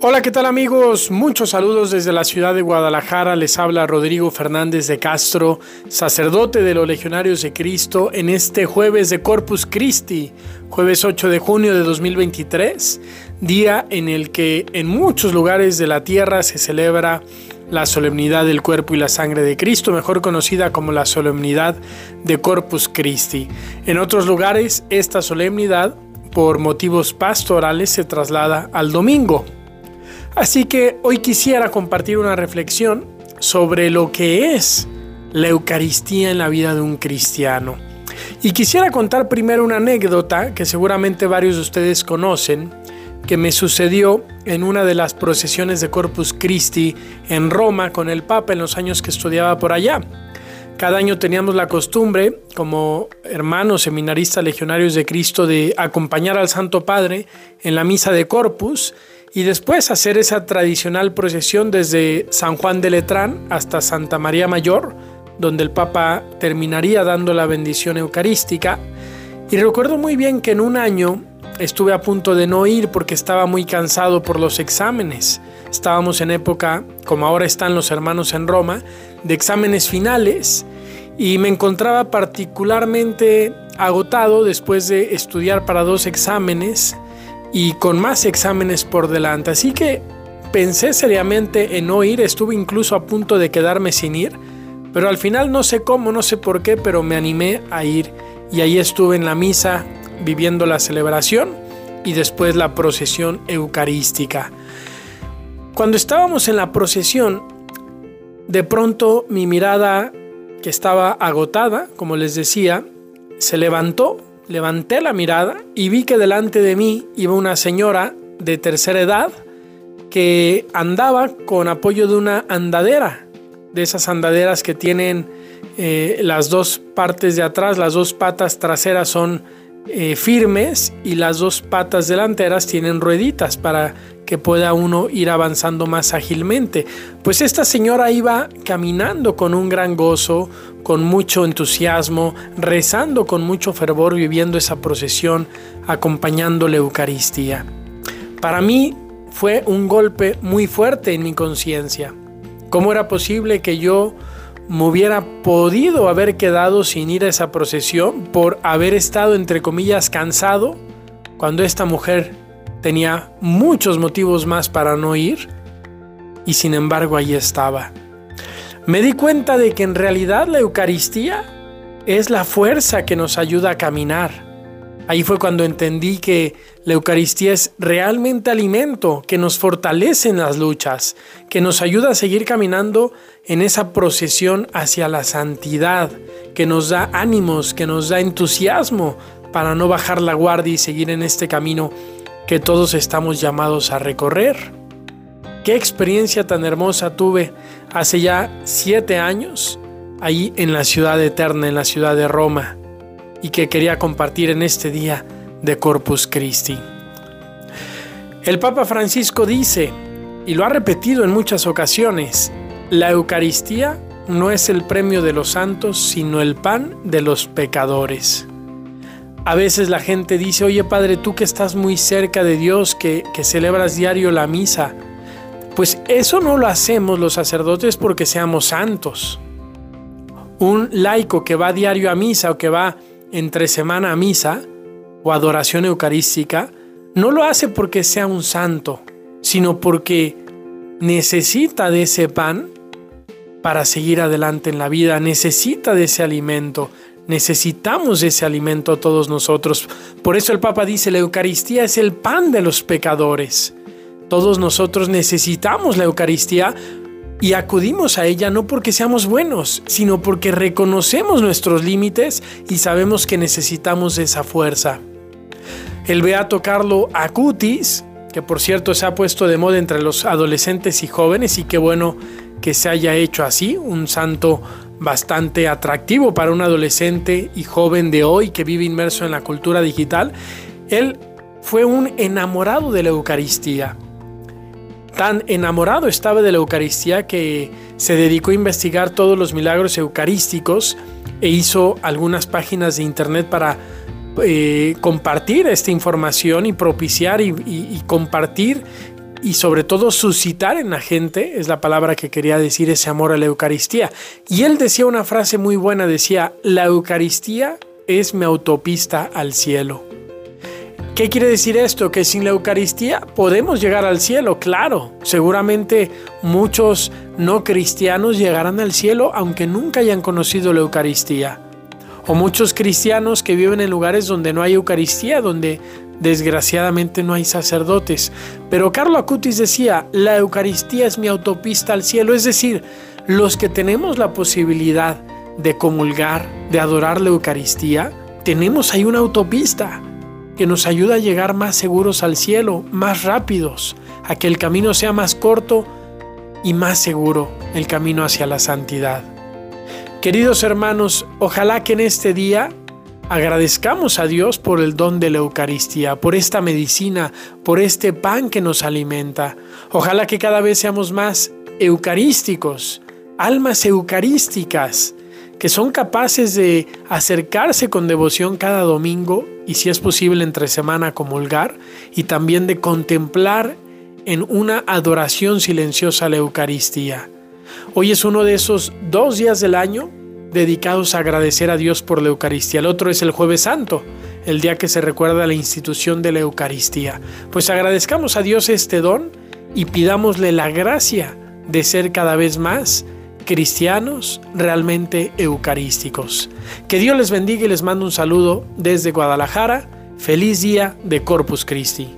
Hola, ¿qué tal amigos? Muchos saludos desde la ciudad de Guadalajara. Les habla Rodrigo Fernández de Castro, sacerdote de los Legionarios de Cristo, en este jueves de Corpus Christi, jueves 8 de junio de 2023, día en el que en muchos lugares de la tierra se celebra la solemnidad del cuerpo y la sangre de Cristo, mejor conocida como la solemnidad de Corpus Christi. En otros lugares, esta solemnidad, por motivos pastorales, se traslada al domingo. Así que hoy quisiera compartir una reflexión sobre lo que es la Eucaristía en la vida de un cristiano. Y quisiera contar primero una anécdota que seguramente varios de ustedes conocen, que me sucedió en una de las procesiones de Corpus Christi en Roma con el Papa en los años que estudiaba por allá. Cada año teníamos la costumbre, como hermanos seminaristas legionarios de Cristo, de acompañar al Santo Padre en la misa de Corpus y después hacer esa tradicional procesión desde San Juan de Letrán hasta Santa María Mayor, donde el Papa terminaría dando la bendición eucarística. Y recuerdo muy bien que en un año estuve a punto de no ir porque estaba muy cansado por los exámenes. Estábamos en época, como ahora están los hermanos en Roma, de exámenes finales y me encontraba particularmente agotado después de estudiar para dos exámenes y con más exámenes por delante. Así que pensé seriamente en no ir, estuve incluso a punto de quedarme sin ir, pero al final no sé cómo, no sé por qué, pero me animé a ir y ahí estuve en la misa viviendo la celebración y después la procesión eucarística. Cuando estábamos en la procesión, de pronto mi mirada, que estaba agotada, como les decía, se levantó levanté la mirada y vi que delante de mí iba una señora de tercera edad que andaba con apoyo de una andadera, de esas andaderas que tienen eh, las dos partes de atrás, las dos patas traseras son eh, firmes y las dos patas delanteras tienen rueditas para que pueda uno ir avanzando más ágilmente. Pues esta señora iba caminando con un gran gozo, con mucho entusiasmo, rezando con mucho fervor, viviendo esa procesión, acompañando la Eucaristía. Para mí fue un golpe muy fuerte en mi conciencia. ¿Cómo era posible que yo me hubiera podido haber quedado sin ir a esa procesión por haber estado, entre comillas, cansado cuando esta mujer tenía muchos motivos más para no ir y sin embargo allí estaba. Me di cuenta de que en realidad la Eucaristía es la fuerza que nos ayuda a caminar Ahí fue cuando entendí que la Eucaristía es realmente alimento que nos fortalece en las luchas, que nos ayuda a seguir caminando en esa procesión hacia la santidad, que nos da ánimos, que nos da entusiasmo para no bajar la guardia y seguir en este camino que todos estamos llamados a recorrer. Qué experiencia tan hermosa tuve hace ya siete años ahí en la ciudad eterna, en la ciudad de Roma y que quería compartir en este día de Corpus Christi. El Papa Francisco dice, y lo ha repetido en muchas ocasiones, la Eucaristía no es el premio de los santos, sino el pan de los pecadores. A veces la gente dice, oye Padre, tú que estás muy cerca de Dios, que, que celebras diario la misa, pues eso no lo hacemos los sacerdotes porque seamos santos. Un laico que va diario a misa o que va entre semana a misa o adoración eucarística, no lo hace porque sea un santo, sino porque necesita de ese pan para seguir adelante en la vida, necesita de ese alimento, necesitamos ese alimento todos nosotros. Por eso el Papa dice, la Eucaristía es el pan de los pecadores. Todos nosotros necesitamos la Eucaristía y acudimos a ella no porque seamos buenos, sino porque reconocemos nuestros límites y sabemos que necesitamos esa fuerza. El beato Carlo Acutis, que por cierto se ha puesto de moda entre los adolescentes y jóvenes y qué bueno que se haya hecho así, un santo bastante atractivo para un adolescente y joven de hoy que vive inmerso en la cultura digital, él fue un enamorado de la Eucaristía Tan enamorado estaba de la Eucaristía que se dedicó a investigar todos los milagros eucarísticos e hizo algunas páginas de internet para eh, compartir esta información y propiciar y, compartir y sobre todo suscitar en la gente, es la palabra que quería decir ese amor a la Eucaristía. Y él decía una frase muy buena, decía, la Eucaristía es mi autopista al cielo. ¿Qué quiere decir esto? Que sin la Eucaristía podemos llegar al cielo, claro. Seguramente muchos no cristianos llegarán al cielo aunque nunca hayan conocido la Eucaristía. O muchos cristianos que viven en lugares donde no hay Eucaristía, donde desgraciadamente no hay sacerdotes. Pero Carlo Acutis decía, la Eucaristía es mi autopista al cielo, es decir, los que tenemos la posibilidad de comulgar, de adorar la Eucaristía, tenemos ahí una autopista que nos ayuda a llegar más seguros al cielo, más rápidos, a que el camino sea más corto y más seguro, el camino hacia la santidad. Queridos hermanos, ojalá que en este día agradezcamos a Dios por el don de la Eucaristía, por esta medicina, por este pan que nos alimenta. Ojalá que cada vez seamos más eucarísticos, almas eucarísticas, que son capaces de acercarse con devoción cada domingo y si es posible entre semana comulgar y también de contemplar en una adoración silenciosa la Eucaristía. Hoy es uno de esos dos días del año dedicados a agradecer a Dios por la Eucaristía. El otro es el jueves santo, el día que se recuerda la institución de la Eucaristía. Pues agradezcamos a Dios este don y pidámosle la gracia de ser cada vez más cristianos realmente eucarísticos. Que Dios les bendiga y les mando un saludo desde Guadalajara. Feliz día de Corpus Christi.